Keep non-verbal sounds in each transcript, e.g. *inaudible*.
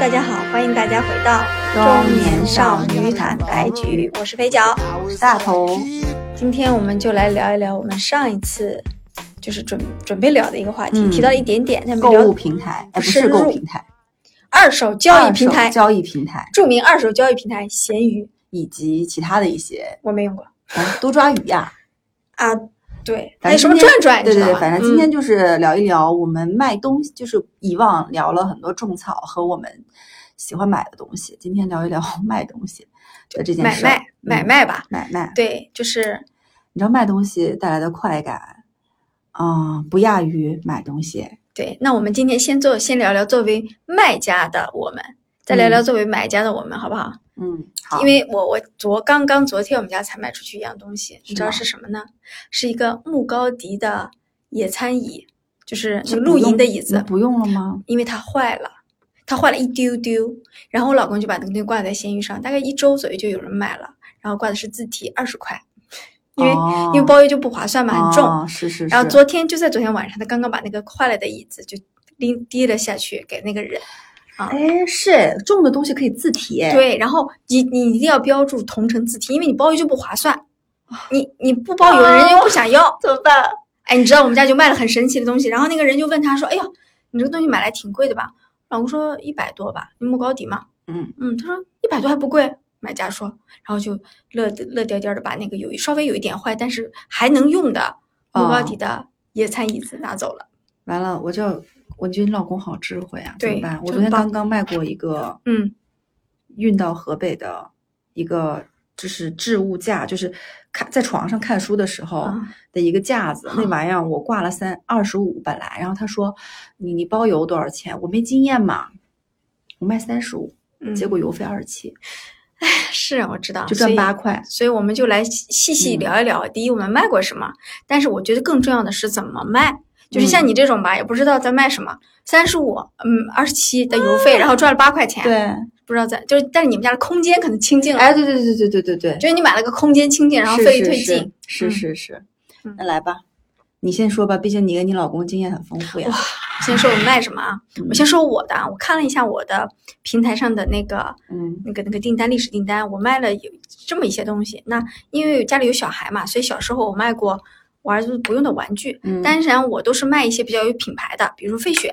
大家好，欢迎大家回到中年少女坦白局，我是肥脚，我是大头。今天我们就来聊一聊我们上一次就是准准备聊的一个话题，提到一点点，购物平台，不是购物平台，二手交易平台，交易平台，著名二手交易平台闲鱼。以及其他的一些，我没用过，多抓鱼呀，啊。对，还有什么转转？对对对，反正今天就是聊一聊我们卖东西，就是以往聊了很多种草和我们喜欢买的东西，今天聊一聊 *laughs* 卖东西的这件事。买卖，买卖吧，买卖。对，就是你知道卖东西带来的快感，啊，不亚于买东西。对，那我们今天先做，先聊聊作为卖家的我们，再聊聊作为买家的我们，好不好？嗯，好，因为我我昨刚刚昨天我们家才卖出去一样东西，你知道是什么呢？是一个木高迪的野餐椅，就是露营的椅子。不用了吗？因为它坏了，它坏了一丢丢。然后我老公就把那个东西挂在闲鱼上，大概一周左右就有人买了。然后挂的是字体，二十块，因为因为包邮就不划算嘛，很重。是是是。然后昨天就在昨天晚上，他刚刚把那个坏了的椅子就拎提了下去给那个人。哎，是重的东西可以自提，对，然后你你一定要标注同城自提，因为你包邮就不划算，你你不包邮，人家又不想要，怎么办？哎，你知道我们家就卖了很神奇的东西，然后那个人就问他说：“哎呀，你这个东西买来挺贵的吧？”老公说：“一百多吧，木高底嘛。”嗯嗯，他说一百多还不贵，买家说，然后就乐乐颠颠的把那个有稍微有一点坏，但是还能用的木高底的野餐椅子拿走了。完了，我就。我觉得你老公好智慧啊，怎么办？我昨天刚刚卖过一个，嗯，运到河北的一个，就是置物架，就是看在床上看书的时候的一个架子，那玩意儿我挂了三二十五本来，然后他说你你包邮多少钱？我没经验嘛，我卖三十五，结果邮费二十七，哎，是我知道，就赚八块，所以我们就来细细聊一聊，第一我们卖过什么，但是我觉得更重要的是怎么卖。就是像你这种吧，也不知道在卖什么，三十五，嗯，二十七的邮费，然后赚了八块钱。对，不知道在，就是，但是你们家的空间可能清净了。哎，对对对对对对对，就是你买了个空间清净，然后费率退进。是是是，那来吧，你先说吧，毕竟你跟你老公经验很丰富呀。哇，先说我们卖什么啊？*laughs* 我先说我的，我看了一下我的平台上的那个，嗯，那个那个订单历史订单，我卖了有这么一些东西。那因为家里有小孩嘛，所以小时候我卖过。我儿子不用的玩具，但是我都是卖一些比较有品牌的，比如费雪，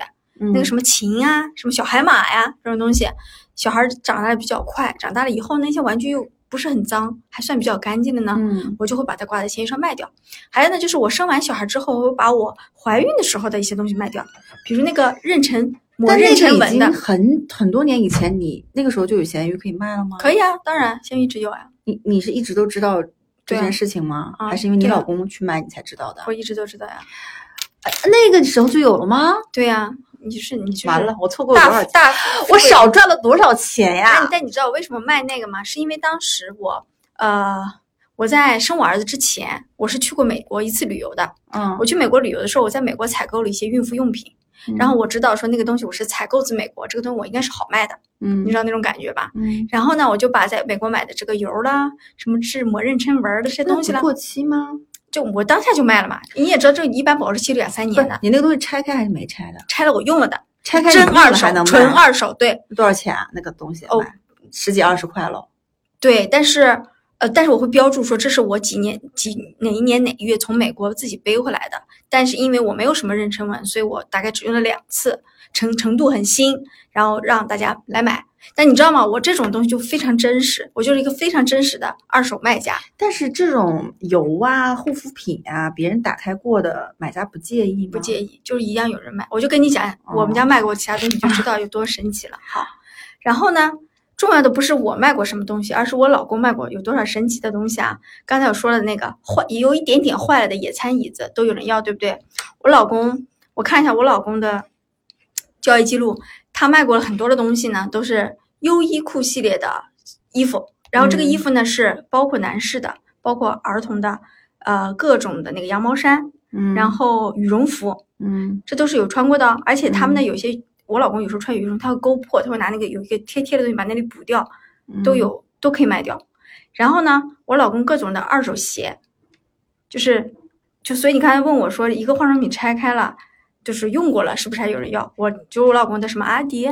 那个什么琴啊，什么小海马呀这种东西。小孩长大的比较快，长大了以后那些玩具又不是很脏，还算比较干净的呢，我就会把它挂在闲鱼上卖掉。还有呢，就是我生完小孩之后，我会把我怀孕的时候的一些东西卖掉，比如那个妊娠抹妊娠纹的。很很多年以前，你那个时候就有闲鱼可以卖了吗？可以啊，当然闲鱼一直有啊。你你是一直都知道？这件事情吗？还是因为你老公去买你才知道的？我一直都知道呀。那个时候就有了吗？对呀，你是你完了，我错过了多少？大我少赚了多少钱呀？但你知道我为什么卖那个吗？是因为当时我呃我在生我儿子之前，我是去过美国一次旅游的。嗯，我去美国旅游的时候，我在美国采购了一些孕妇用品。然后我知道说那个东西我是采购自美国，这个东西我应该是好卖的，嗯，你知道那种感觉吧？嗯。然后呢，我就把在美国买的这个油啦，什么治膜妊娠纹的这些东西啦，过期吗？就我当下就卖了嘛。你也知道，这一般保质期两三年的。你那个东西拆开还是没拆的？拆了，我用了的。拆开真二手，纯二手。对。多少钱啊？那个东西？哦，十几二十块喽。对，但是。呃，但是我会标注说这是我几年几哪一年哪一月从美国自己背回来的。但是因为我没有什么妊娠纹，所以我大概只用了两次，程程度很新，然后让大家来买。但你知道吗？我这种东西就非常真实，我就是一个非常真实的二手卖家。但是这种油啊、护肤品啊，别人打开过的买家不介意吗？不介意，就是一样有人买。我就跟你讲，我们家卖过其他东西，就知道有多神奇了。好，*laughs* 然后呢？重要的不是我卖过什么东西，而是我老公卖过有多少神奇的东西啊！刚才我说的那个坏，也有一点点坏了的野餐椅子都有人要，对不对？我老公，我看一下我老公的交易记录，他卖过了很多的东西呢，都是优衣库系列的衣服。然后这个衣服呢是包括男士的，包括儿童的，呃，各种的那个羊毛衫，嗯，然后羽绒服，嗯，这都是有穿过的，而且他们的有些。我老公有时候穿羽绒，他会勾破，他会拿那个有一个贴贴的东西把那里补掉，都有都可以卖掉。然后呢，我老公各种的二手鞋，就是就所以你刚才问我说，一个化妆品拆开了，就是用过了，是不是还有人要？我就我老公的什么阿迪、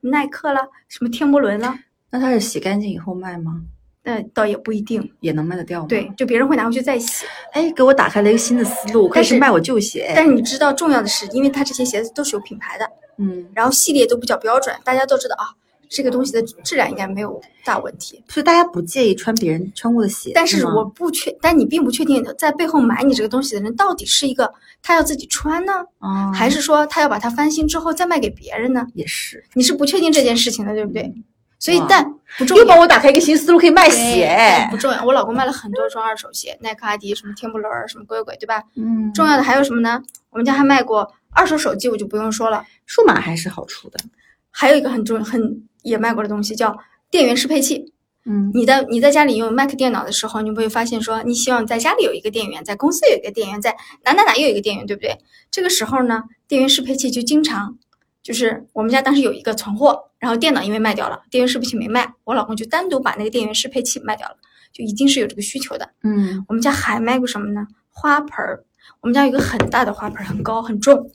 耐克了，什么天魔伦了。那他是洗干净以后卖吗？那倒也不一定，也能卖得掉吗？对，就别人会拿回去再洗。哎，给我打开了一个新的思路，开始卖我旧鞋。但是你知道，重要的是，因为它这些鞋子都是有品牌的，嗯，然后系列都比较标准，大家都知道啊，这个东西的质量应该没有大问题，所以大家不介意穿别人穿过的鞋。但是我不确，但你并不确定在背后买你这个东西的人到底是一个他要自己穿呢，还是说他要把它翻新之后再卖给别人呢？也是，你是不确定这件事情的，对不对？所以，但不重要。又帮我打开一个新思路，可以卖鞋。不重要，我老公卖了很多双二手鞋，耐克、阿迪，什么天伦儿，什么鬼鬼，对吧？嗯。重要的还有什么呢？我们家还卖过二手手机，我就不用说了，数码还是好出的。还有一个很重很也卖过的东西叫电源适配器。嗯。你在你在家里用 Mac 电脑的时候，你会发现说，你希望在家里有一个电源，在公司有一个电源，在哪哪哪又有一个电源，对不对？这个时候呢，电源适配器就经常。就是我们家当时有一个存货，然后电脑因为卖掉了，电源适配器没卖，我老公就单独把那个电源适配器卖掉了，就一定是有这个需求的。嗯，我们家还卖过什么呢？花盆儿，我们家有一个很大的花盆，很高很重，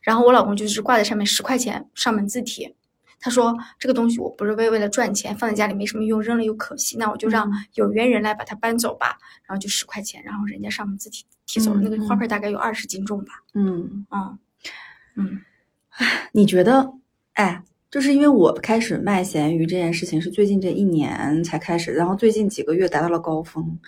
然后我老公就是挂在上面十块钱上门自提，他说这个东西我不是为为了赚钱，放在家里没什么用，扔了又可惜，那我就让有缘人来把它搬走吧，然后就十块钱，然后人家上门自提提走了，那个花盆大概有二十斤重吧。嗯嗯嗯。唉，*laughs* 你觉得？哎，就是因为我开始卖咸鱼这件事情是最近这一年才开始，然后最近几个月达到了高峰。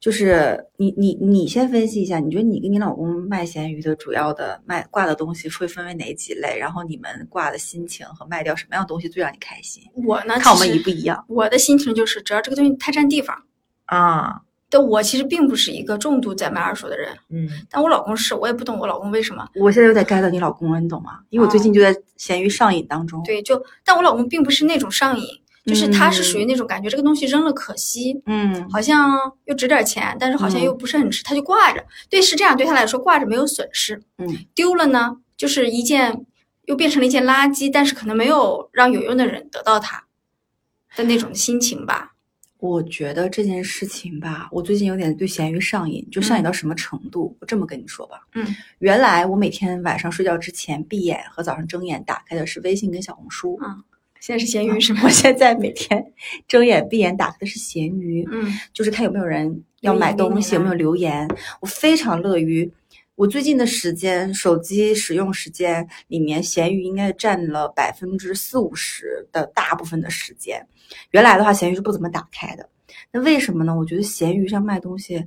就是你你你先分析一下，你觉得你跟你老公卖咸鱼的主要的卖挂的东西会分为哪几类？然后你们挂的心情和卖掉什么样东西最让你开心？我呢，看我们一不一样。我的心情就是，只要这个东西太占地方啊。但我其实并不是一个重度在卖二手的人，嗯，但我老公是，我也不懂我老公为什么。我现在有点 get 到你老公了，你懂吗？因为我最近就在闲鱼上瘾当中。对，就但我老公并不是那种上瘾，就是他是属于那种感觉这个东西扔了可惜，嗯，好像又值点钱，但是好像又不是很值，他就挂着。对，是这样，对他来说挂着没有损失，嗯，丢了呢就是一件又变成了一件垃圾，但是可能没有让有用的人得到它的那种心情吧。我觉得这件事情吧，我最近有点对咸鱼上瘾，就上瘾到什么程度？我这么跟你说吧，嗯，原来我每天晚上睡觉之前闭眼和早上睁眼打开的是微信跟小红书，嗯，现在是咸鱼是吗？我现在每天 *laughs* 睁眼闭眼打开的是咸鱼，嗯，就是看有没有人要买东西，有没有留言。我非常乐于，我最近的时间手机使用时间里面，咸鱼应该占了百分之四五十的大部分的时间。原来的话，闲鱼是不怎么打开的。那为什么呢？我觉得闲鱼上卖东西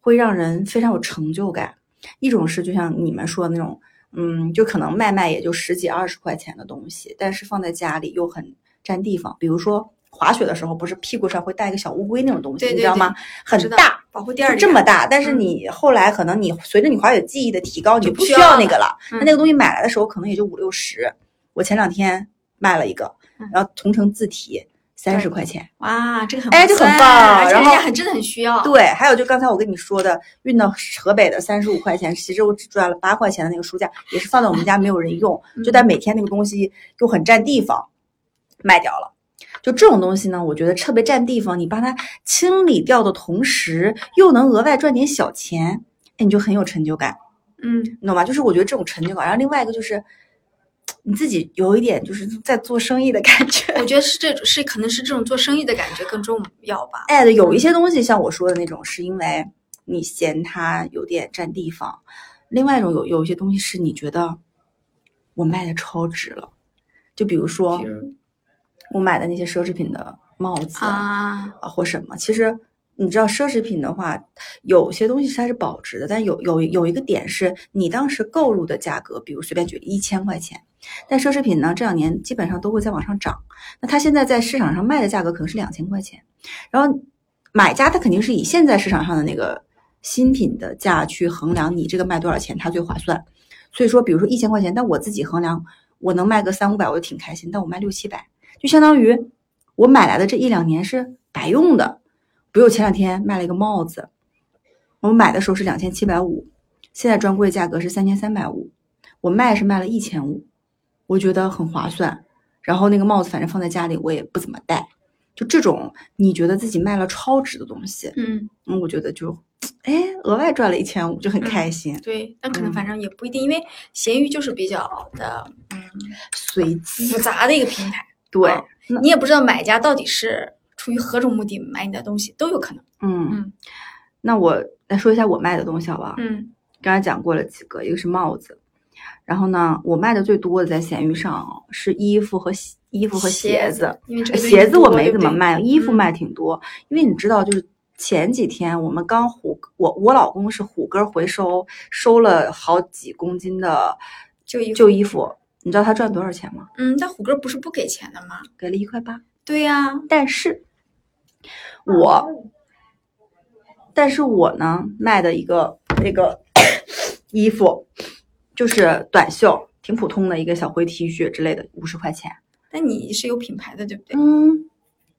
会让人非常有成就感。一种是就像你们说的那种，嗯，就可能卖卖也就十几二十块钱的东西，但是放在家里又很占地方。比如说滑雪的时候，不是屁股上会带一个小乌龟那种东西，你知道吗？很大，保护垫儿这么大。但是你后来可能你随着你滑雪技艺的提高，你就不需要那个了。那那个东西买来的时候可能也就五六十。我前两天卖了一个，然后同城自提。三十块钱，哇，这个很哎，就很棒，然后很真的很需要。对，还有就刚才我跟你说的，运到河北的三十五块钱，其实我只赚了八块钱的那个书架，也是放在我们家没有人用，就但每天那个东西又很占地方，卖掉了。就这种东西呢，我觉得特别占地方，你把它清理掉的同时，又能额外赚点小钱，哎，你就很有成就感。嗯，你懂吗？就是我觉得这种成就感。然后另外一个就是。你自己有一点就是在做生意的感觉，我觉得是这种，是可能是这种做生意的感觉更重要吧。哎，有一些东西像我说的那种，是因为你嫌它有点占地方；另外一种有有一些东西是你觉得我卖的超值了，就比如说我买的那些奢侈品的帽子啊，或什么，其实。你知道奢侈品的话，有些东西它是保值的，但有有有一个点是你当时购入的价格，比如随便举一千块钱，但奢侈品呢这两年基本上都会在往上涨，那它现在在市场上卖的价格可能是两千块钱，然后买家他肯定是以现在市场上的那个新品的价去衡量你这个卖多少钱它最划算，所以说比如说一千块钱，但我自己衡量我能卖个三五百我就挺开心，但我卖六七百就相当于我买来的这一两年是白用的。比如前两天卖了一个帽子，我买的时候是两千七百五，现在专柜价格是三千三百五，我卖是卖了一千五，我觉得很划算。然后那个帽子反正放在家里我也不怎么戴，就这种你觉得自己卖了超值的东西，嗯嗯，我觉得就哎额外赚了一千五就很开心。对，但可能嗯反正也不一定，因为闲鱼就是比较的嗯随机复杂的一个平台，对，啊你也不知道买家到底是出于何种目的买你的东西，都有可能。嗯嗯那我来说一下我卖的东西好不好？嗯刚才讲过了几个，一个是帽子，然后呢，我卖的最多的在闲鱼上是衣服和鞋衣服和鞋子。，鞋子我没怎么卖，衣服嗯卖挺多，因为你知道，就是前几天我们刚虎，我我老公是虎哥回收，收了好几公斤的旧衣旧衣服，你知道他赚多少钱吗？嗯，但虎哥不是不给钱的吗？给了一块八，对呀、但是我，但是我呢卖的一个那个衣服，就是短袖，挺普通的一个小灰 T 恤之类的，五十块钱。但你是有品牌的，对不对？嗯，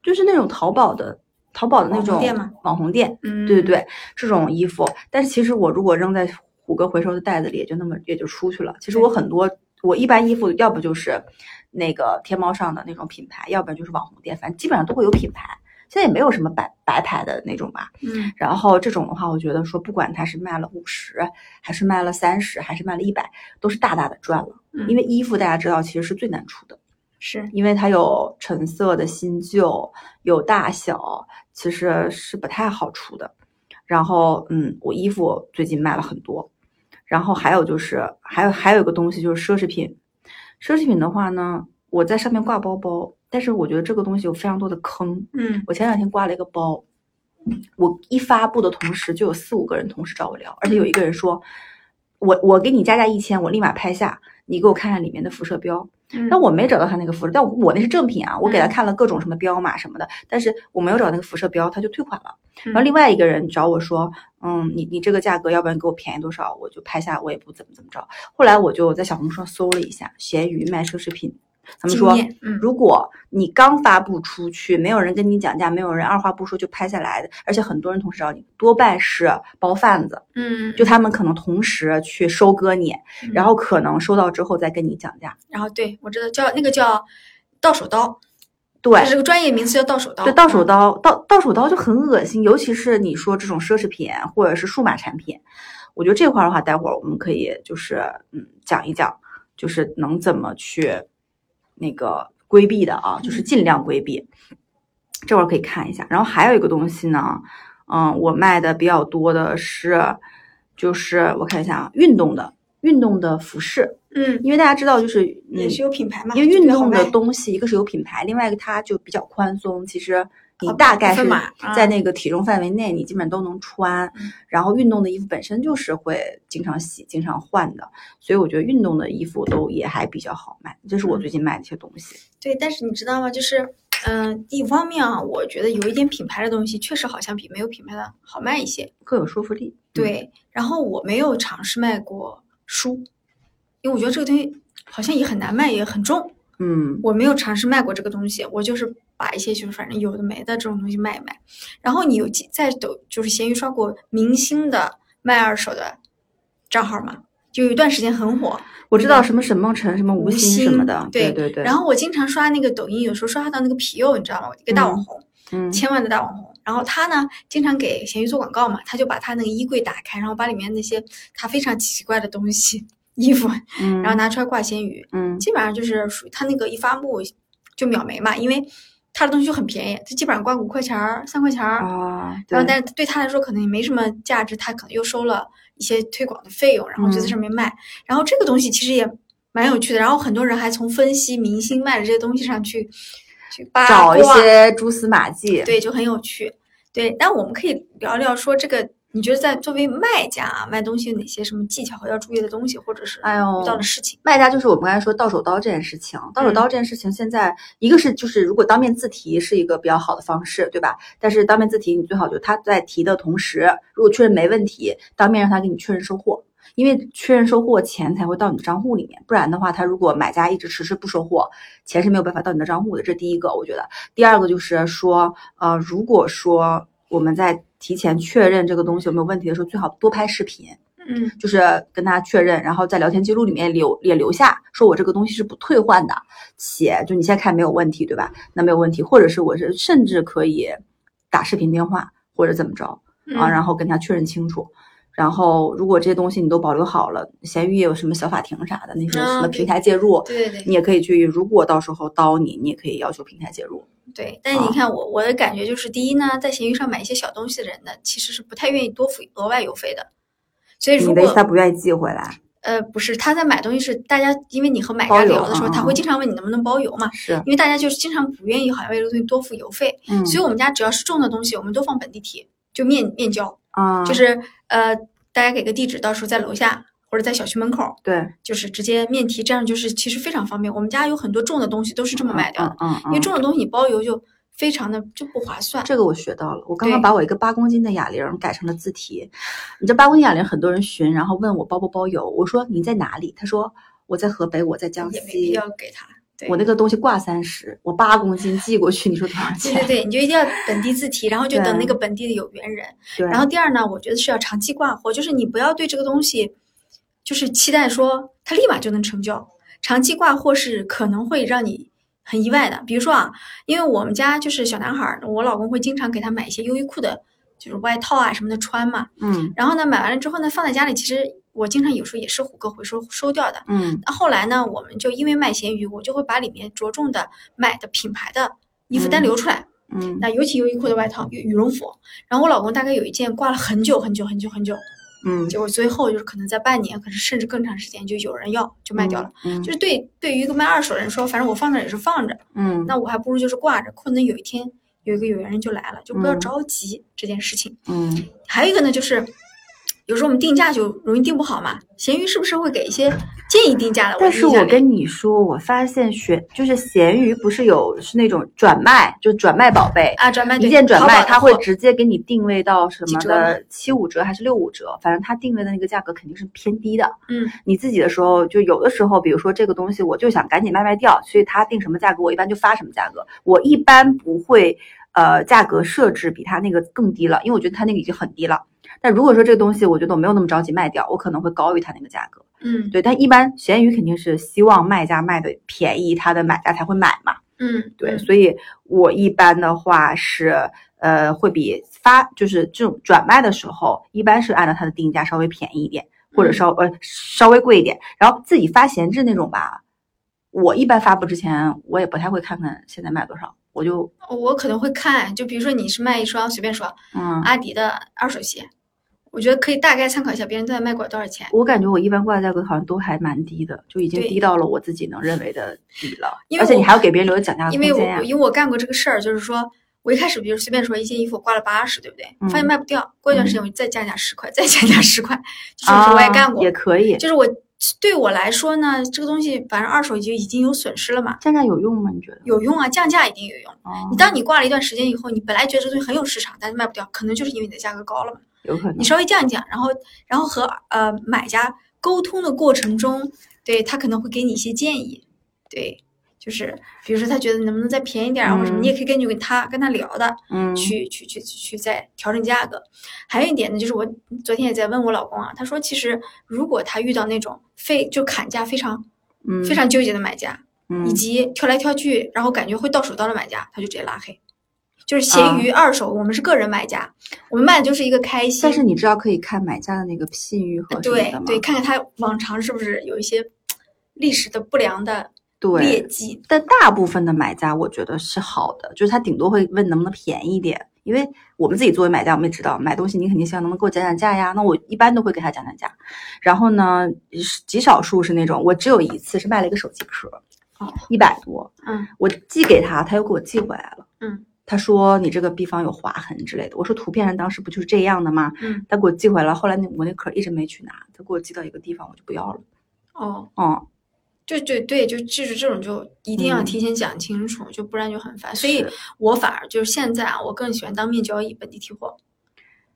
就是那种淘宝的淘宝的那网红种店吗网红店，嗯，对对对，这种衣服。但是其实我如果扔在虎哥回收的袋子里，也就那么也就出去了。其实我很多，我一般衣服要不就是那个天猫上的那种品牌，要不然就是网红店，反正基本上都会有品牌。现在也没有什么白白牌的那种吧。嗯然后这种的话，我觉得说不管它是卖了五十，还是卖了三十，还是卖了一百，都是大大的赚了。嗯，因为衣服大家知道其实是最难出的。是因为它有成色的新旧，有大小，其实是不太好出的。然后，嗯，我衣服最近卖了很多。然后还有就是，还有还有一个东西就是奢侈品。奢侈品的话呢，我在上面挂包包，但是我觉得这个东西有非常多的坑。嗯我前两天挂了一个包，我一发布的同时就有四五个人同时找我聊，而且有一个人说，我我给你加价一千，我立马拍下，你给我看看里面的辐射标。嗯，但我没找到他那个辐射，但我我那是正品啊，我给他嗯看了各种什么标码什么的，但是我没有找那个辐射标，他就退款了。然后嗯另外一个人找我说，嗯，你你这个价格，要不然给我便宜多少，我就拍下，我也不怎么怎么着。后来我就在小红书上搜了一下，闲鱼卖奢侈品，他们说嗯。如果你刚发布出去，没有人跟你讲价，没有人二话不说就拍下来的，而且很多人同时找你，多半是包贩子，嗯，就他们可能同时去收割你，然后可能收到之后再跟你讲价。然后对我知道叫那个叫到手刀，对这，是个专业名词叫到手刀，对，到手嗯刀，到到手刀就很恶心，尤其是你说这种奢侈品或者是数码产品，我觉得这块儿的话，待会儿我们可以就是嗯讲一讲，就是能怎么去那个规避的啊，就是嗯尽量规避。这会儿可以看一下，然后还有一个东西呢，嗯，我卖的比较多的是，就是我看一下啊，运动的运动的服饰，嗯，因为大家知道就是嗯也是有品牌嘛，因为运动的东西，一个是有品牌，另外一个它就比较宽松。其实你哦大概是在那个体重范围内，你基本上都能穿。嗯然后运动的衣服本身就是会经常洗、经常换的，所以我觉得运动的衣服都也还比较好卖。这是我嗯最近卖的一些东西。对，但是你知道吗？就是，嗯、一方面啊，我觉得有一点品牌的东西确实好像比没有品牌的好卖一些。更有说服力。嗯，对，然后我没有尝试卖过书，因为我觉得这个东西好像也很难卖，也很重。嗯我没有尝试卖过这个东西，我就是把一些就是反正有的没的这种东西卖一卖。然后你有记在抖就是闲鱼刷过明星的卖二手的账号吗？就有一段时间很火，我知道什么沈梦辰、什么吴吴昕什么的。对对对。然后我经常刷那个抖音，有时候刷到那个皮佑，你知道吗？一个大网红，嗯千万的大网红。然后他呢，经常给闲鱼做广告嘛，他就把他那个衣柜打开，然后把里面那些他非常奇怪的东西、衣服，嗯，然后拿出来挂闲鱼。嗯基本上就是属于他那个一发布就秒没嘛，因为他的东西就很便宜，他基本上挂五块钱儿、三块钱儿。啊，然后，对但是对他来说可能也没什么价值，他可能又收了一些推广的费用，然后就在嗯上面卖。然后这个东西其实也蛮有趣的，然后很多人还从分析明星卖的这些东西上去去八找一些蛛丝马迹。对，就很有趣。对，但我们可以聊聊说这个，你觉得在作为卖家啊，卖东西有哪些什么技巧和要注意的东西，或者是哎呦遇到的事情？卖家就是我们刚才说到手刀这件事情，到手刀这件事情现在一个是就是如果当面自提是一个比较好的方式，对吧？但是当面自提你最好就是他在提的同时，如果确认没问题，当面让他给你确认收货，因为确认收货钱才会到你的账户里面，不然的话，他如果买家一直迟迟不收货，钱是没有办法到你的账户的。这第一个，我觉得。第二个就是说，呃，如果说我们在提前确认这个东西有没有问题的时候，最好多拍视频。嗯，就是跟他确认，然后在聊天记录里面留也留下，说我这个东西是不退换的，且就你现在看没有问题，对吧？那没有问题，或者是我是甚至可以打视频电话或者怎么着啊，然后跟他确认清楚。然后如果这些东西你都保留好了，闲鱼也有什么小法庭啥的，那些什么平台介入，对对对，你也可以去。如果到时候刀你，你也可以要求平台介入。对，但是你看我我的感觉就是，第一呢，在闲鱼上买一些小东西的人呢，其实是不太愿意多付额外邮费的。所以如果他不愿意寄回来，呃，不是他在买东西是大家，因为你和买家聊的时候，他会经常问你能不能包邮嘛？是，因为大家就是经常不愿意好像为这个东西多付邮费。嗯，所以我们家只要是重的东西，我们都放本地提，就面面交啊，就是呃，大家给个地址，到时候在楼下或者在小区门口，对，就是直接面提，这样就是其实非常方便。我们家有很多重的东西都是这么买掉的，嗯，因为重的东西你包邮就。非常的就不划算，这个我学到了。我刚刚把我一个八公斤的哑铃改成了自提。你这八公斤哑铃很多人询，然后问我包不包邮。我说你在哪里？他说我在河北，我在江西。也没必要给他。我那个东西挂三十，我八公斤寄过去，你说多少钱？对对对，你就一定要本地自提，然后就等那个本地的有缘人。对。然后第二呢，我觉得是要长期挂货，就是你不要对这个东西，就是期待说它立马就能成交。长期挂货是可能会让你。很意外的，比如说啊，因为我们家就是小男孩儿，我老公会经常给他买一些优衣库的，就是外套啊什么的穿嘛。嗯。然后呢，买完了之后呢，放在家里，其实我经常有时候也是虎哥回收收掉的。嗯。那后来呢，我们就因为卖咸鱼，我就会把里面着重的买的品牌的衣服单留出来。嗯。那尤其优衣库的外套、羽羽绒服，然后我老公大概有一件挂了很久很久很久很久。嗯，结果最后就是可能在半年，可是甚至更长时间，就有人要就卖掉了。嗯，就是对对于一个卖二手的人说，反正我放那也是放着。嗯，那我还不如就是挂着，可能有一天有一个有缘人就来了，就不要着急这件事情。嗯，还有一个呢，就是有时候我们定价就容易定不好嘛。闲鱼是不是会给一些？建议定价的，但是我跟你说，我发现选就是闲鱼不是有是那种转卖，就转卖宝贝啊，转卖一键转卖，它会直接给你定位到什么的七五折还是六五折，反正它定位的那个价格肯定是偏低的。嗯，你自己的时候就有的时候，比如说这个东西我就想赶紧卖卖掉，所以它定什么价格，我一般就发什么价格。我一般不会呃价格设置比它那个更低了，因为我觉得它那个已经很低了。但如果说这个东西我觉得我没有那么着急卖掉，我可能会高于它那个价格。嗯，对，但一般闲鱼肯定是希望卖家卖的便宜，他的买家才会买嘛。嗯，对，所以我一般的话是，呃，会比发就是这种转卖的时候，一般是按照它的定价稍微便宜一点，或者稍呃稍微贵一点。然后自己发闲置那种吧，我一般发布之前，我也不太会看看现在卖多少，我就我可能会看，就比如说你是卖一双，随便说，嗯，阿迪的二手鞋。我觉得可以大概参考一下别人都在卖过多少钱。我感觉我一般挂的价格好像都还蛮低的，就已经低到了我自己能认为的底了。而且你还要给别人留讲价空间因为我因为我干过这个事儿，就是说我一开始比如随便说一件衣服挂了八十，对不对？发现卖不掉，过一段时间我再降价十块，再降价十块，就是我也干过，也可以。就是我对我来说呢，这个东西反正二手就已经有损失了嘛。降价有用吗？你觉得？有用啊，降价一定有用。你当你挂了一段时间以后，你本来觉得这东西很有市场，但是卖不掉，可能就是因为你的价格高了嘛。有可能你稍微降一降，然后然后和呃买家沟通的过程中，对他可能会给你一些建议，对，就是比如说他觉得能不能再便宜点啊，或者什么，你也可以根据跟他跟他聊的，嗯，去去去去再调整价格。还有一点呢，就是我昨天也在问我老公啊，他说其实如果他遇到那种非就砍价非常嗯非常纠结的买家，嗯，以及挑来挑去然后感觉会到手刀的买家，他就直接拉黑。就是闲鱼二手，我们是个人买家，我们卖的就是一个开心。但是你知道可以看买家的那个信誉和对对，看看他往常是不是有一些历史的不良的劣迹。但大部分的买家我觉得是好的，就是他顶多会问能不能便宜一点，因为我们自己作为买家，我们也知道买东西你肯定希望能不能给我讲讲价呀。那我一般都会给他讲讲价。然后呢，极少数是那种我只有一次是卖了一个手机壳，哦，一百多，嗯，我寄给他，他又给我寄回来了，嗯。他说你这个地方有划痕之类的，我说图片上当时不就是这样的吗？嗯，他给我寄回来，后来那我那壳一直没去拿，他给我寄到一个地方，我就不要了。哦，哦，对对对，就就是这种就一定要提前讲清楚，就不然就很烦。所以我反而就是现在啊，我更喜欢当面交易，本地提货。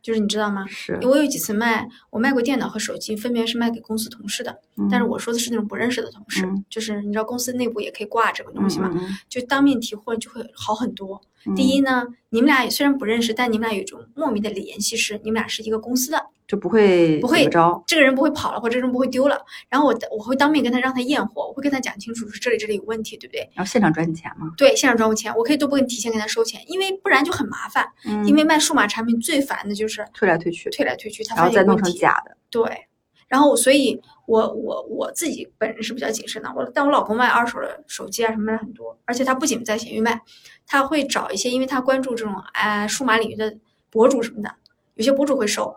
就是你知道吗？是，我有几次卖，我卖过电脑和手机，分别是卖给公司同事的，但是我说的是那种不认识的同事，就是你知道公司内部也可以挂这个东西嘛，就当面提货就会好很多。第一呢，你们俩虽然不认识，但你们俩有一种莫名的联系，是你们俩是一个公司的，就不会不会着，这个人不会跑了，或者这个人不会丢了。然后我我会当面跟他让他验货，我会跟他讲清楚是这里这里有问题，对不对？然后现场赚你钱吗？对，现场赚我钱，我可以都不跟提前跟他收钱，因为不然就很麻烦。嗯，因为卖数码产品最烦的就是退来退去，退来退去，他然后再弄成假的。对，然后所以，我我我自己本人是比较谨慎的。我但我老公卖二手的手机啊什么的很多，而且他不仅在闲鱼卖。他会找一些，因为他关注这种哎数码领域的博主什么的，有些博主会收，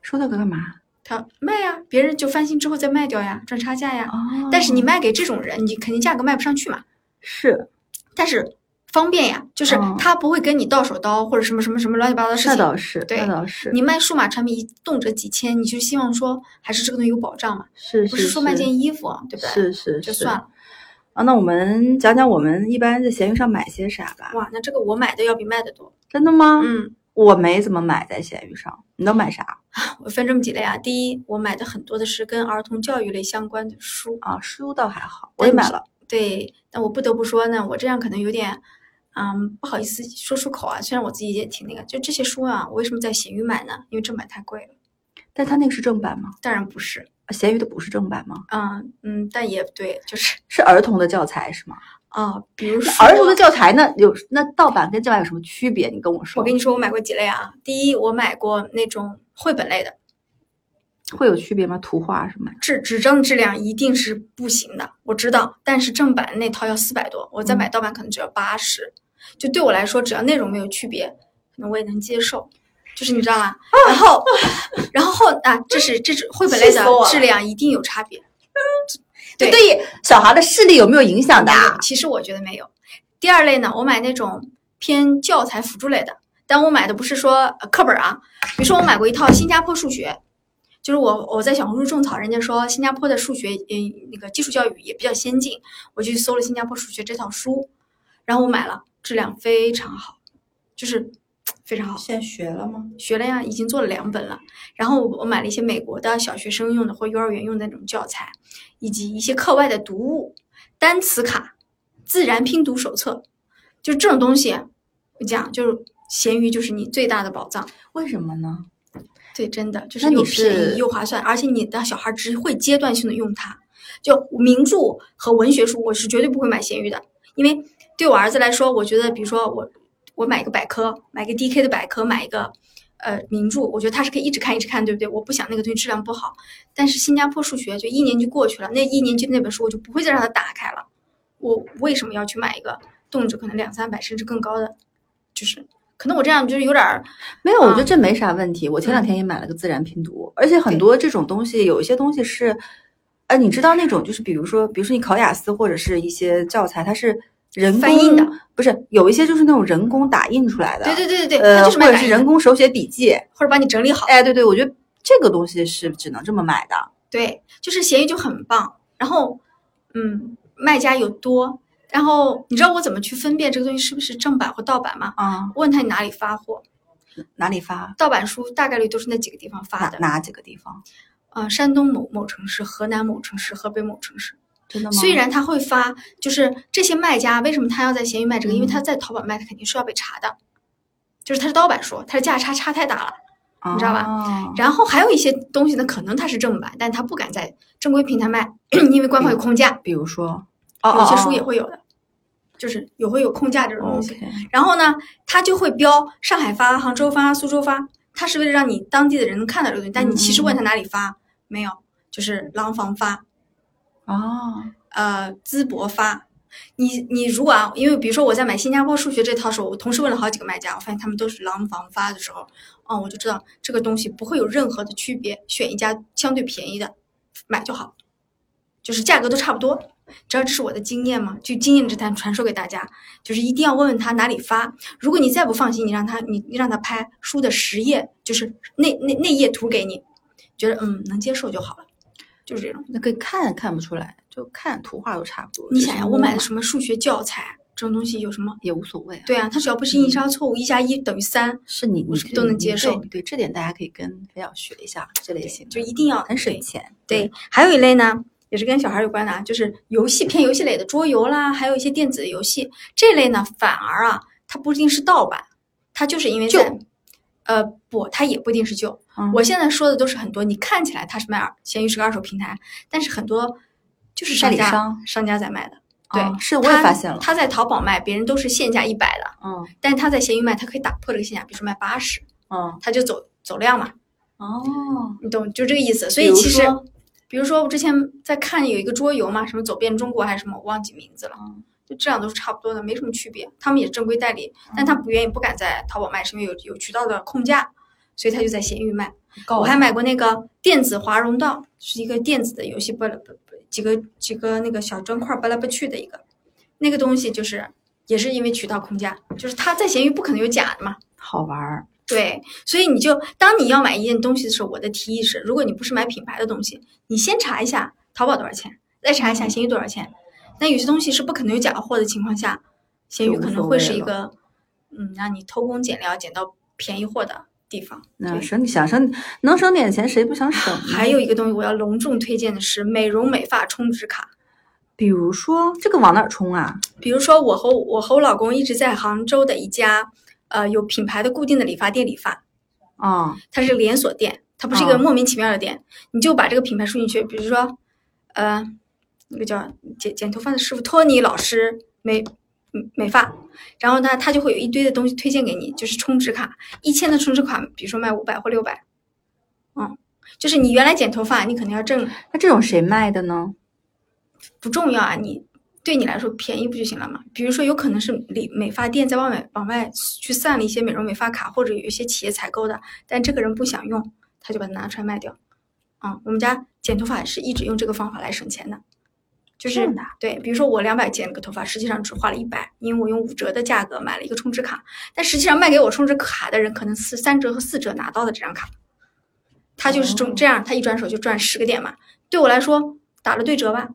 收那个干嘛？他卖呀，别人就翻新之后再卖掉呀，赚差价呀。哦。但是你卖给这种人，你肯定价格卖不上去嘛。是。但是方便呀，就是他不会跟你到手刀或者什么什么什么乱七八糟的事情。那倒是，那倒是。你卖数码产品一动辄几千，你就希望说还是这个东西有保障嘛？是是。不是说卖件衣服，对不对？是是。就算了。啊，那我们讲讲我们一般在闲鱼上买些啥吧。哇，那这个我买的要比卖的多，真的吗？嗯，我没怎么买在闲鱼上，你都买啥？我分这么几类啊。第一，我买的很多的是跟儿童教育类相关的书啊，书倒还好，我也买了。对，但我不得不说呢，我这样可能有点，嗯，不好意思说出口啊。虽然我自己也挺那个，就这些书啊，我为什么在闲鱼买呢？因为正版太贵了。但它那个是正版吗？当然不是。闲鱼的不是正版吗？嗯嗯，但也对，就是 *laughs* 是儿童的教材是吗？啊，比如说儿童的教材呢，有那盗版跟正版有什么区别？你跟我说。我跟你说，我买过几类啊。第一，我买过那种绘本类的，会有区别吗？图画什么？纸纸张质量一定是不行的，我知道。但是正版那套要四百多，我再买盗版可能只要八十。就对我来说，只要内容没有区别，可能我也能接受。就是你知道吗？然后，*laughs* 然后后啊，这是这是绘本类的质量一定有差别。对，对于小孩的视力有没有影响的？其实我觉得没有。第二类呢，我买那种偏教材辅助类的，但我买的不是说课本啊。比如说我买过一套新加坡数学，就是我我在小红书种草，人家说新加坡的数学嗯那个基础教育也比较先进，我就搜了新加坡数学这套书，然后我买了，质量非常好，就是。*tsk* 非常好，现在学了吗？学了呀，已经做了两本了。然后我买了一些美国的小学生用的或幼儿园用的那种教材，以及一些课外的读物、单词卡、自然拼读手册。就这种东西，我讲就是闲鱼就是你最大的宝藏。为什么呢？对，真的就是又便宜又划算，而且你的小孩只会阶段性的用它。就名著和文学书，我是绝对不会买闲鱼的，因为对我儿子来说，我觉得比如说我。我买一个百科，买个 DK 的百科，买一个呃名著，我觉得他是可以一直看一直看，对不对？我不想那个东西质量不好。但是新加坡数学就一年级过去了，那一年级的那本书我就不会再让他打开了。我为什么要去买一个动辄可能两三百甚至更高的？就是可能我这样就是有点没有，我觉得这没啥问题。我前两天也买了个自然拼读，而且很多这种东西有一些东西是，呃，你知道那种就是比如说，比如说你考雅思或者是一些教材，它是。人翻印的不是有一些就是那种人工打印出来的，对对对对对，呃，或者是人工手写笔记，或者帮你整理好。哎，对对，我觉得这个东西是只能这么买的。对，就是闲鱼就很棒。然后，嗯，卖家有多。然后你知道我怎么去分辨这个东西是不是正版或盗版吗？啊，问他你哪里发货？哪里发？盗版书大概率都是那几个地方发的。哪几个地方？啊，山东某某城市，河南某城市，河北某城市。真的吗？虽然他会发，就是这些卖家为什么他要在闲鱼卖这个？因为他在淘宝卖，他肯定是要被查的。就是他是盗版书，他的价差差太大了，你知道吧？然后还有一些东西呢，可能他是正版，但他不敢在正规平台卖，因为官方有控价。比如说，有些书也会有的，就是有会有控价这种东西。然后呢，他就会标上海发、杭州发、苏州发，他是为了让你当地的人能看到这个东西。但你其实问他哪里发，没有，就是廊坊发。哦，呃，淄博发，你你如果啊，因为比如说我在买新加坡数学这套时候，我同时问了好几个卖家，我发现他们都是廊坊发的时候，哦，我就知道这个东西不会有任何的区别，选一家相对便宜的买就好，就是价格都差不多。知道这是我的经验吗？就经验之谈传授给大家，就是一定要问问他哪里发。如果你再不放心，你让他你让他拍书的实页，就是那那那页图给你，觉得嗯能接受就好了。就是这种，那可以看看不出来，就看图画都差不多。你想想，我买的什么数学教材，这种东西有什么？也无所谓。对啊，它只要不是印刷错误，一加一等于三，是你你都能接受。对这点，大家可以跟飞鸟学一下这类型，就一定要很省钱。对，还有一类呢，也是跟小孩有关的，就是游戏偏游戏类的桌游啦，还有一些电子游戏这类呢，反而啊，它不一定是盗版，它就是因为在呃不，它也不一定是旧。我现在说的都是很多，你看起来它是卖二，闲鱼是个二手平台，但是很多就是商家商家在卖的。对，是我也发现了。他在淘宝卖，别人都是现价一百的，嗯，但是他在闲鱼卖，他可以打破这个现价，比如说卖八十，嗯，他就走走量嘛。哦，你懂，就这个意思。所以其实，比如说我之前在看有一个桌游嘛，什么走遍中国还是什么，我忘记名字了，就质量都是差不多的，没什么区别。他们也是正规代理，但他不愿意不敢在淘宝卖，是因为有有渠道的控价，所以他就在闲鱼卖。我还买过那个电子华容道，是一个电子的游戏，不不不。几个几个那个小砖块扒来扒去的一个，那个东西就是也是因为渠道控价，就是他在闲鱼不可能有假的嘛，好玩儿。对，所以你就当你要买一件东西的时候，我的提议是，如果你不是买品牌的东西，你先查一下淘宝多少钱，再查一下闲鱼多少钱。那有些东西是不可能有假货的情况下，闲鱼可能会是一个嗯让你偷工减料捡到便宜货的。地方，那省你想省能省点钱，谁不想省？还有一个东西，我要隆重推荐的是美容美发充值卡。比如说，这个往哪儿充啊？比如说，我和我和我老公一直在杭州的一家呃有品牌的固定的理发店理发。啊，它是连锁店，它不是一个莫名其妙的店。你就把这个品牌输进去，比如说，呃，那个叫剪剪头发的师傅托尼老师美。美发，然后呢，他就会有一堆的东西推荐给你，就是充值卡，一千的充值卡，比如说卖五百或六百，嗯，就是你原来剪头发，你肯定要挣。那这种谁卖的呢？不重要啊，你对你来说便宜不就行了嘛？比如说，有可能是理美发店在外面往外去散了一些美容美发卡，或者有一些企业采购的，但这个人不想用，他就把它拿出来卖掉。啊，我们家剪头发是一直用这个方法来省钱的。就是对，比如说我两百剪了个头发，实际上只花了一百，因为我用五折的价格买了一个充值卡，但实际上卖给我充值卡的人可能是三折和四折拿到的这张卡，他就是中这样，他一转手就赚十个点嘛。对我来说打了对折吧，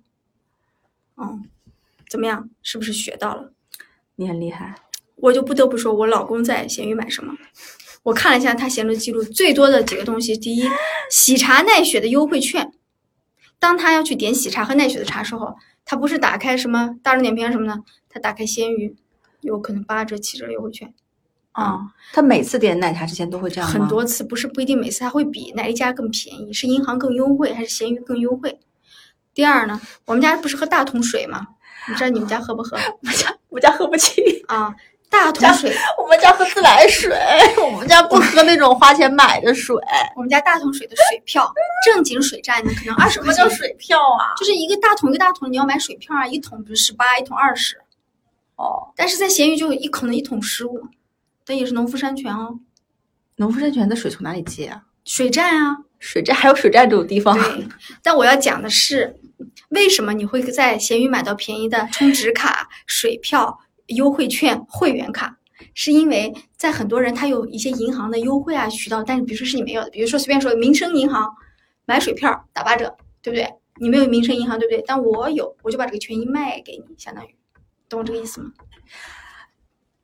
嗯，怎么样？是不是学到了？你很厉害，我就不得不说，我老公在闲鱼买什么？我看了一下他闲鱼记录，最多的几个东西，第一，喜茶奈雪的优惠券。当他要去点喜茶和奈雪的茶时候，他不是打开什么大众点评什么的，他打开闲鱼，有可能八折、七折优惠券。啊，他每次点奶茶之前都会这样很多次不是不一定每次他会比哪一家更便宜，是银行更优惠还是闲鱼更优惠？第二呢，我们家不是喝大桶水吗？你知道你们家喝不喝？*laughs* 我家我家喝不起啊。大桶水，*laughs* 我们家喝自来水，*laughs* 我们家不喝那种花钱买的水。我们家大桶水的水票，*laughs* 正经水站呢可能二十块钱。什么叫水票啊？就是一个大桶一个大桶，你要买水票啊，一桶比如十八，一桶二十。哦。但是在咸鱼就一可能一桶十五，但也是农夫山泉哦。农夫山泉的水从哪里接啊？水站啊，水站还有水站这种地方。对。但我要讲的是，为什么你会在咸鱼买到便宜的充值卡、水票？优惠券、会员卡，是因为在很多人他有一些银行的优惠啊渠道，但是比如说是你没有的，比如说随便说民生银行买水票打八折，对不对？你没有民生银行，对不对？但我有，我就把这个权益卖给你，相当于，懂我这个意思吗？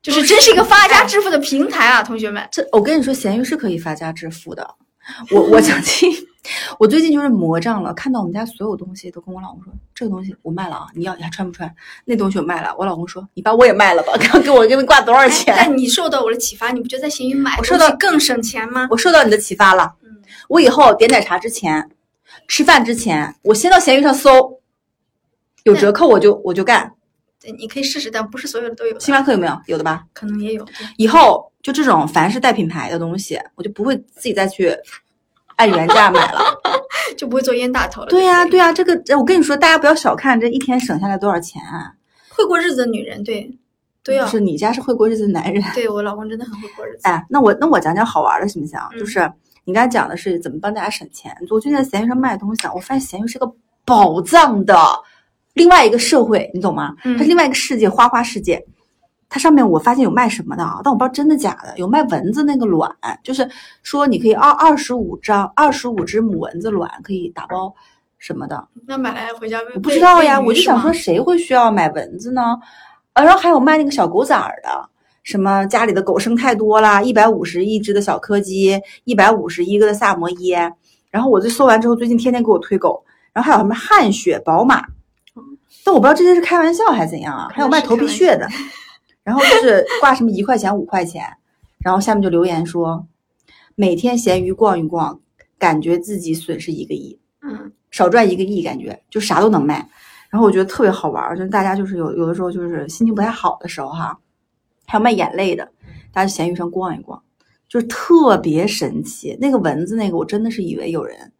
就是真是一个发家致富的平台啊，同学们。这我跟你说，闲鱼是可以发家致富的。*laughs* 我我曾经，我最近就是魔障了，看到我们家所有东西都跟我老公说，这个东西我卖了啊，你要你还穿不穿？那东西我卖了，我老公说，你把我也卖了吧，刚 *laughs* 给我给你挂多少钱？但你受到我的启发，你不觉得在闲鱼买我受到更省钱吗？我受到你的启发了，嗯，我以后点奶茶之前，吃饭之前，我先到闲鱼上搜，有折扣我就我就干。对，你可以试试，但不是所有的都有。星巴克有没有？有的吧？可能也有。以后。就这种，凡是带品牌的东西，我就不会自己再去按原价买了，*laughs* 就不会做冤大头了。对呀，对呀，这个我跟你说，大家不要小看这一天省下来多少钱。会过日子的女人，对，对呀、啊。是你家是会过日子的男人。对我老公真的很会过日子。哎，那我那我讲讲好玩的，行不行？就是你刚才讲的是怎么帮大家省钱。我最近在闲鱼上卖东西啊，我发现闲鱼是个宝藏的另外一个社会，你懂吗？它是另外一个世界，花花世界。它上面我发现有卖什么的啊，但我不知道真的假的。有卖蚊子那个卵，就是说你可以二二十五张、二十五只母蚊子卵可以打包什么的。那买来回家我不知道呀，我就想说谁会需要买蚊子呢？啊，然后还有卖那个小狗崽儿的，什么家里的狗生太多啦，一百五十一只的小柯基，一百五十一个的萨摩耶。然后我就搜完之后，最近天天给我推狗，然后还有什么汗血宝马，但我不知道这些是开玩笑还是怎样啊？还有卖头皮屑的，*laughs* 然后就是挂什么一块钱五块钱，然后下面就留言说，每天闲鱼逛一逛，感觉自己损失一个亿，嗯，少赚一个亿，感觉就啥都能卖。然后我觉得特别好玩儿，就是大家就是有有的时候就是心情不太好的时候哈，还有卖眼泪的，大家闲鱼上逛一逛。就是特别神奇，那个蚊子那个，我真的是以为有人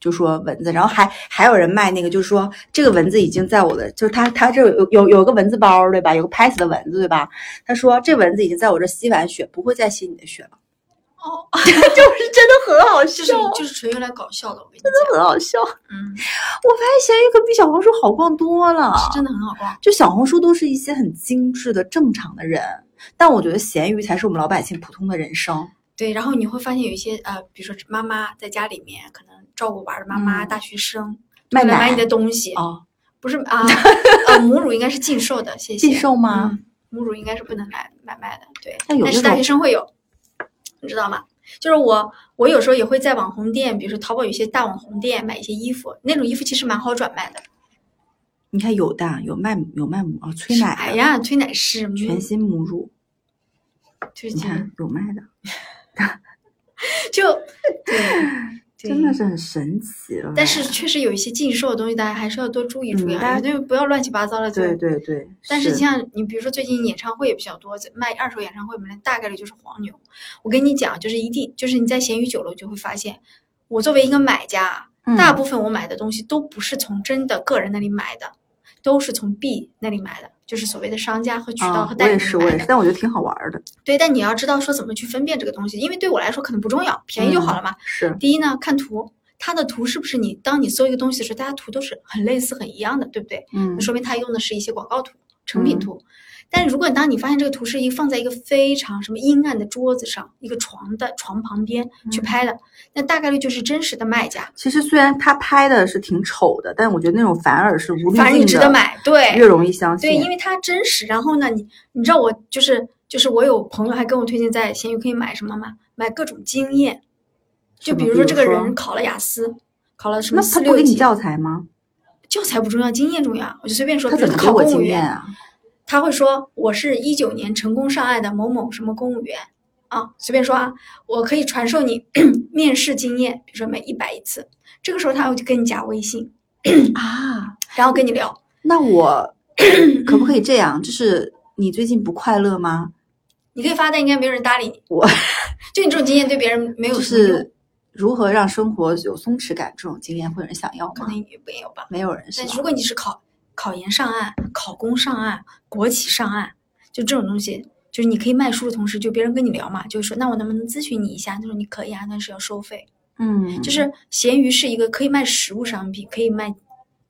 就说蚊子，然后还还有人卖那个，就是说这个蚊子已经在我的，就是他他这有有有个蚊子包对吧？有个拍死的蚊子对吧？他说这蚊子已经在我这吸完血，不会再吸你的血了。哦，*laughs* 就是真的很好笑，就是就是纯用来搞笑的，我跟你真的很好笑。嗯，我发现闲鱼可比小红书好逛多了，是真的很好逛。就小红书都是一些很精致的正常的人，但我觉得闲鱼才是我们老百姓普通的人生。对，然后你会发现有一些呃，比如说妈妈在家里面可能照顾娃的妈妈、大学生，卖奶买你的东西哦，不是啊，*laughs* 呃，母乳应该是禁售的，谢谢。禁售吗？母乳应该是不能买买卖的，对。但有是大学生会有，你知道吗？就是我，我有时候也会在网红店，比如说淘宝有些大网红店买一些衣服，那种衣服其实蛮好转卖的。你看有的有卖有卖母啊，催奶哎呀，催奶是全新母乳，就是你看有卖的。*laughs* 就对，真的是很神奇了。但是确实有一些禁售的东西，大家还是要多注意注意，大家就不要乱七八糟的。对对对。但是像你比如说最近演唱会也比较多，卖二手演唱会，里面大概率就是黄牛。我跟你讲，就是一定就是你在闲鱼久了，就会发现，我作为一个买家，大部分我买的东西都不是从真的个人那里买的，都是从 B 那里买的。就是所谓的商家和渠道和代理我也是，我也是，但我觉得挺好玩的。对，但你要知道说怎么去分辨这个东西，因为对我来说可能不重要，便宜就好了嘛。是。第一呢，看图，它的图是不是你当你搜一个东西的时候，大家图都是很类似、很一样的，对不对？嗯。那说明他用的是一些广告图、成品图。但如果当你发现这个图是一个放在一个非常什么阴暗的桌子上，一个床的床旁边去拍的，那大概率就是真实的卖家。其实虽然他拍的是挺丑的，但我觉得那种反而是无反而你，值得买，对，越容易相信。对，因为它真实。然后呢，你你知道我就是就是我有朋友还跟我推荐在闲鱼可以买什么吗？买各种经验，就比如说这个人考了雅思，考了什么。那他不给你教材吗？教材不重要，经验重要。我就随便说，他怎么考公务员啊？他会说我是一九年成功上岸的某某什么公务员啊，随便说啊，我可以传授你 *clears throat* 面试经验，比如说每一百一次，这个时候他会就跟你加微信啊，*clears throat* 然后跟你聊。那我可不可以这样？就是你最近不快乐吗？你可以发，但应该没有人搭理你。我就你这种经验对别人没有就是如何让生活有松弛感，这种经验会有人想要吗？可能也没有吧，没有人。但如果你是考。考研上岸、考公上岸、国企上岸，就这种东西，就是你可以卖书的同时，就别人跟你聊嘛，就是说，那我能不能咨询你一下？他说你可以啊，但是要收费。嗯，就是闲鱼是一个可以卖实物商品、可以卖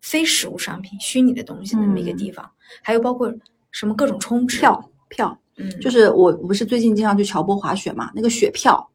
非实物商品、虚拟的东西的那么一个地方。还有包括什么各种充值票票，嗯，就是我不是最近经常去乔波滑雪嘛，那个雪票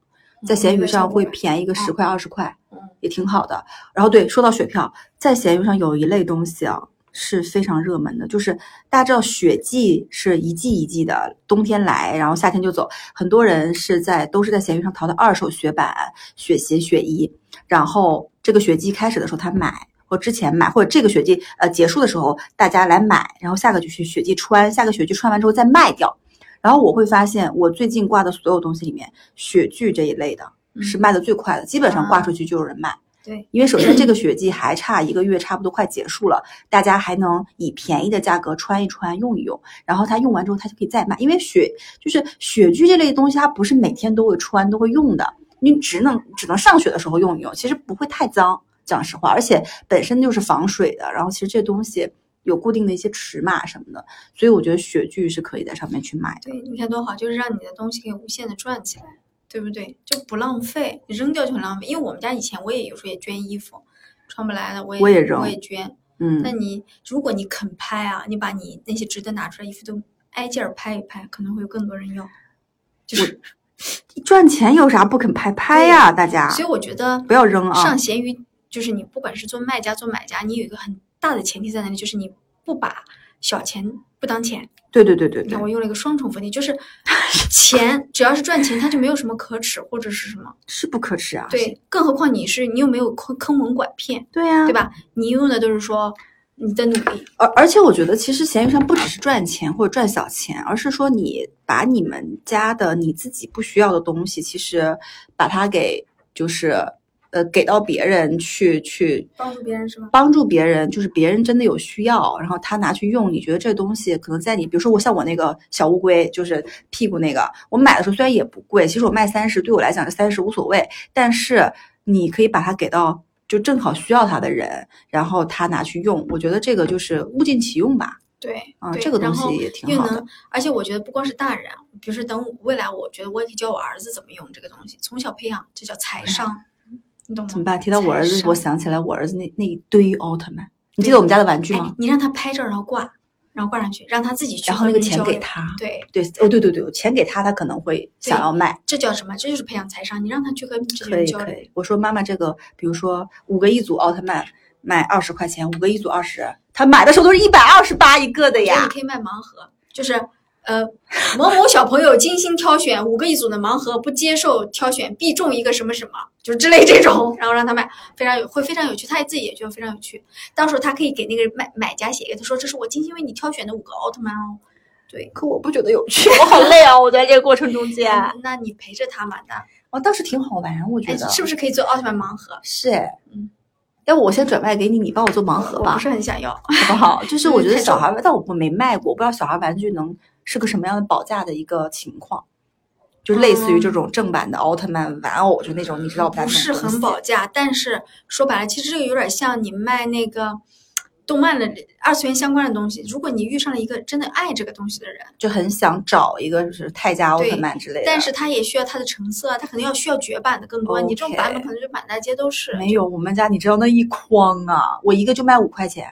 在闲鱼上会便宜个十块二十块，也挺好的。然后对，说到雪票，在闲鱼上有一类东西啊。是非常热门的，就是大家知道雪季是一季一季的，冬天来，然后夏天就走。很多人是在都是在闲鱼上淘的二手雪板、雪鞋、雪衣，然后这个雪季开始的时候他买，或之前买，或者这个雪季呃结束的时候大家来买，然后下个就去雪季穿，下个雪季穿完之后再卖掉。然后我会发现，我最近挂的所有东西里面，雪具这一类的是卖的最快的，基本上挂出去就有人买。对，因为首先这个雪季还差一个月，差不多快结束了，大家还能以便宜的价格穿一穿、用一用，然后它用完之后它就可以再卖。因为雪就是雪具这类东西，它不是每天都会穿、都会用的，你只能只能上学的时候用一用，其实不会太脏，讲实话，而且本身就是防水的。然后其实这东西有固定的一些尺码什么的，所以我觉得雪具是可以在上面去买的。对，你看多好，就是让你的东西可以无限的转起来。对不对？就不浪费，你扔掉就很浪费。因为我们家以前我也有时候也捐衣服，穿不来的我也我也扔，我也捐。嗯，那你如果你肯拍啊，你把你那些值得拿出来衣服都挨件儿拍一拍，可能会有更多人要。就是赚钱有啥不肯拍拍呀？大家。所以我觉得不要扔啊。上闲鱼就是你不管是做卖家做买家，你有一个很大的前提在哪里，就是你不把小钱不当钱。对对对对对，你看我用了一个双重否定，就是钱只要是赚钱，它就没有什么可耻或者是什么，是不可耻啊。对，更何况你是你又没有坑坑蒙拐骗，对呀，对吧？你用的都是说你的努力，而而且我觉得其实闲鱼上不只是赚钱或者赚小钱，而是说你把你们家的你自己不需要的东西，其实把它给就是。呃，给到别人去去帮助别人是吗？帮助别人就是别人真的有需要，然后他拿去用，你觉得这东西可能在你，比如说我像我那个小乌龟，就是屁股那个，我买的时候虽然也不贵，其实我卖三十，对我来讲是三十无所谓，但是你可以把它给到就正好需要它的人，然后他拿去用，我觉得这个就是物尽其用吧。对，啊，这个东西也挺好的。而且我觉得不光是大人，比如说等未来，我觉得我也可以教我儿子怎么用这个东西，从小培养，这叫财商。你懂怎么办？提到我儿子，我想起来我儿子那那一堆奥特曼。你记得我们家的玩具吗？你让他拍照，然后挂，然后挂上去，让他自己去。然后那个钱给他。对对哦对对对，钱给他，他可能会想要卖。这叫什么？这就是培养财商。你让他去跟这些人交流。可以可以。我说妈妈，这个比如说五个一组奥特曼卖二十块钱，五个一组二十，他买的时候都是一百二十八一个的呀。你可以卖盲盒，就是。呃，某某小朋友精心挑选五个一组的盲盒，不接受挑选，必中一个什么什么，就是之类这种，然后让他卖，非常有会非常有趣，他也自己也觉得非常有趣。到时候他可以给那个买买家写一个，他说这是我精心为你挑选的五个奥特曼哦。对，可我不觉得有趣，我好累啊！我在这个过程中间，那你陪着他嘛？的哦，倒是挺好玩，我觉得是不是可以做奥特曼盲盒？是，嗯，要不我先转卖给你，你帮我做盲盒吧？不是很想要，好不好？*laughs* 就是我觉得小孩，但我没卖过，我不知道小孩玩具能。是个什么样的保价的一个情况？就类似于这种正版的奥特曼玩偶，就那种你知道不是很保价，但是说白了，其实这个有点像你卖那个动漫的二次元相关的东西。如果你遇上了一个真的爱这个东西的人，就很想找一个就是泰迦奥特曼之类的，但是他也需要他的成色，他肯定要需要绝版的更多。你这种版本可能就满大街都是。没有，我们家你知道那一筐啊，我一个就卖五块钱，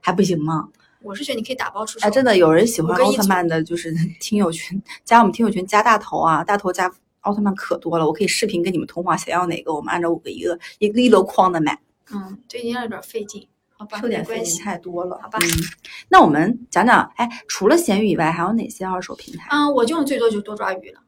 还不行吗？我是觉得你可以打包出售。哎，真的有人喜欢奥特曼的，就是 *laughs* 听友群加我们听友群加大头啊，大头加奥特曼可多了。我可以视频跟你们通话，想要哪个我们按照五个一个一个一箩筐的买。嗯，最近有点费劲，好吧，受点费劲太多了，好吧。嗯，那我们讲讲，哎，除了闲鱼以外，还有哪些二手平台？啊，我用的最多就多抓鱼了。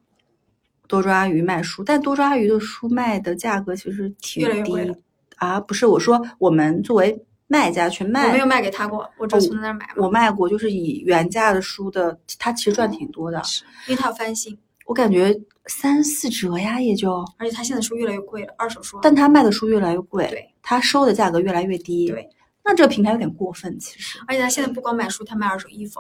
多抓鱼卖书，但多抓鱼的书卖的价格其实挺低啊。不是，我说我们作为。卖家去卖，我没有卖给他过，我只从他那儿买。我卖过，就是以原价的书的，他其实赚挺多的，因为他要翻新。我感觉三四折呀，也就。而且他现在书越来越贵了，二手书。但他卖的书越来越贵，对，他收的价格越来越低，对。那这个平台有点过分，其实。而且他现在不光卖书，他卖二手衣服，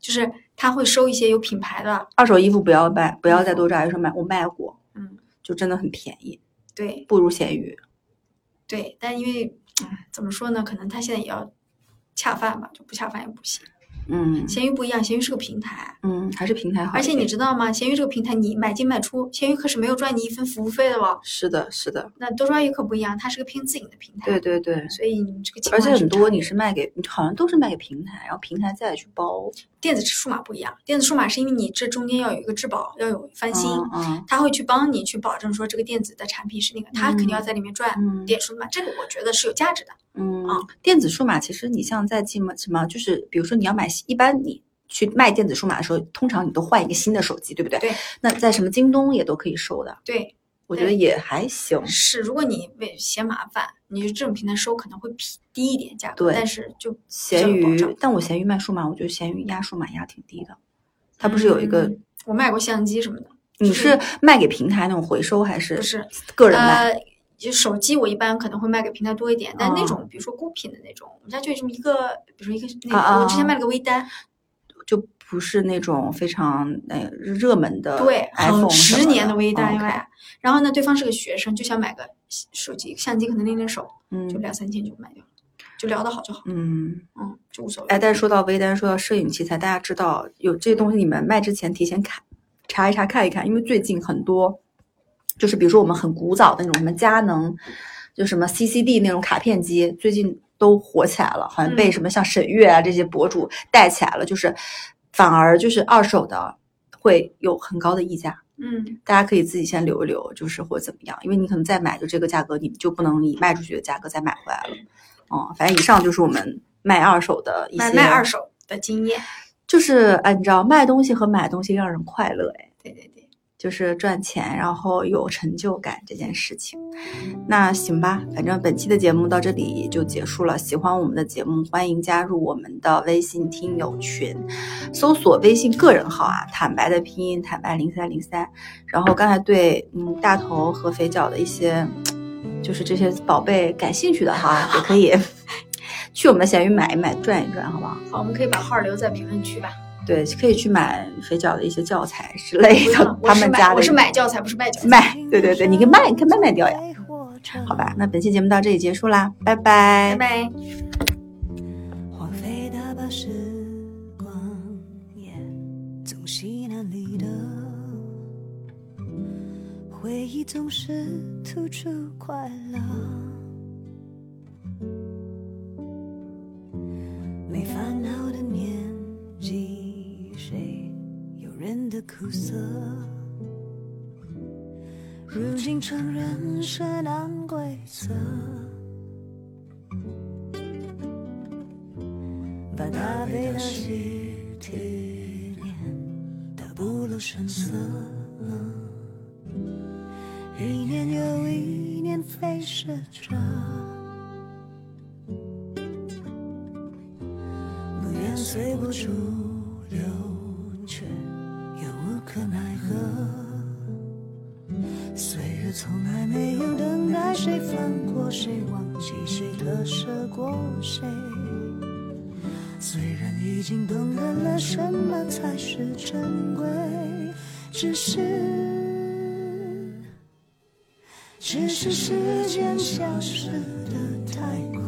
就是他会收一些有品牌的二手衣服，不要卖，不要再多抓鱼上买。我卖过，嗯，就真的很便宜，对，不如闲鱼。对，但因为。怎么说呢？可能他现在也要恰饭吧，就不恰饭也不行。嗯，闲鱼不一样，闲鱼是个平台，嗯，还是平台好。而且你知道吗？闲鱼这个平台，你买进卖出，闲鱼可是没有赚你一分服务费的哦。是的，是的。那多抓鱼可不一样，它是个偏自营的平台。对对对。所以你这个而且很多你是卖给，好像都是卖给平台，然后平台再去包。电子数码不一样，电子数码是因为你这中间要有一个质保，要有翻新，嗯，他会去帮你去保证说这个电子的产品是那个，他肯定要在里面赚点数嘛。这个我觉得是有价值的。嗯啊，电子数码其实你像在进什么，就是比如说你要买，一般你。去卖电子数码的时候，通常你都换一个新的手机，对不对？对。那在什么京东也都可以收的。对，我觉得也还行。是，如果你为嫌麻烦，你就这种平台收可能会低低一点价格。对。但是就闲鱼，但我闲鱼卖数码，我觉得闲鱼压数码压挺低的。它不是有一个？我卖过相机什么的。你是卖给平台那种回收还是？不是个人卖。就手机，我一般可能会卖给平台多一点，但那种比如说孤品的那种，我们家就这么一个，比如说一个那个，我之前卖了个微单。就不是那种非常呃热门的对，iPhone 十年的微单，然后呢，对方是个学生，就想买个手机相机，可能练练手，嗯，就两三千就卖掉了，就聊得好就好，嗯嗯，就无所谓。哎，但是说到微单，说到摄影器材，大家知道有这些东西，你们卖之前提前看查一查看一看，因为最近很多就是比如说我们很古早的那种什么佳能，就什么 CCD 那种卡片机，最近。都火起来了，好像被什么像沈月啊这些博主带起来了，就是反而就是二手的会有很高的溢价。嗯，大家可以自己先留一留，就是或怎么样，因为你可能再买就这个价格，你就不能以卖出去的价格再买回来了。哦，反正以上就是我们卖二手的一些卖卖二手的经验，就是哎，你知道卖东西和买东西让人快乐哎，对对对，就是赚钱，然后有成就感这件事情。那行吧，反正本期的节目到这里就结束了。喜欢我们的节目，欢迎加入我们的微信听友群，搜索微信个人号啊，坦白的拼音坦白零三零三。然后刚才对嗯大头和肥脚的一些。就是这些宝贝感兴趣的哈，也可以 *laughs* 去我们的闲鱼买一买，转一转，好不好？好，我们可以把号留在评论区吧。对，可以去买肥脚的一些教材之类的。他们家的我是买教材，不是卖教材。卖，对对对，你可以卖，你可以卖卖掉呀。好吧，那本期节目到这里结束啦，拜拜。拜拜。回忆总是突出快乐，没烦恼的年纪，谁有人的苦涩？如今承认是难规则，把那悲的喜体验的不露声色。一年又一年飞逝着，不愿随波逐流，谁，忘记谁割舍过谁。虽然已经懂得了什么才是珍贵，只是。只是时间消失的太快，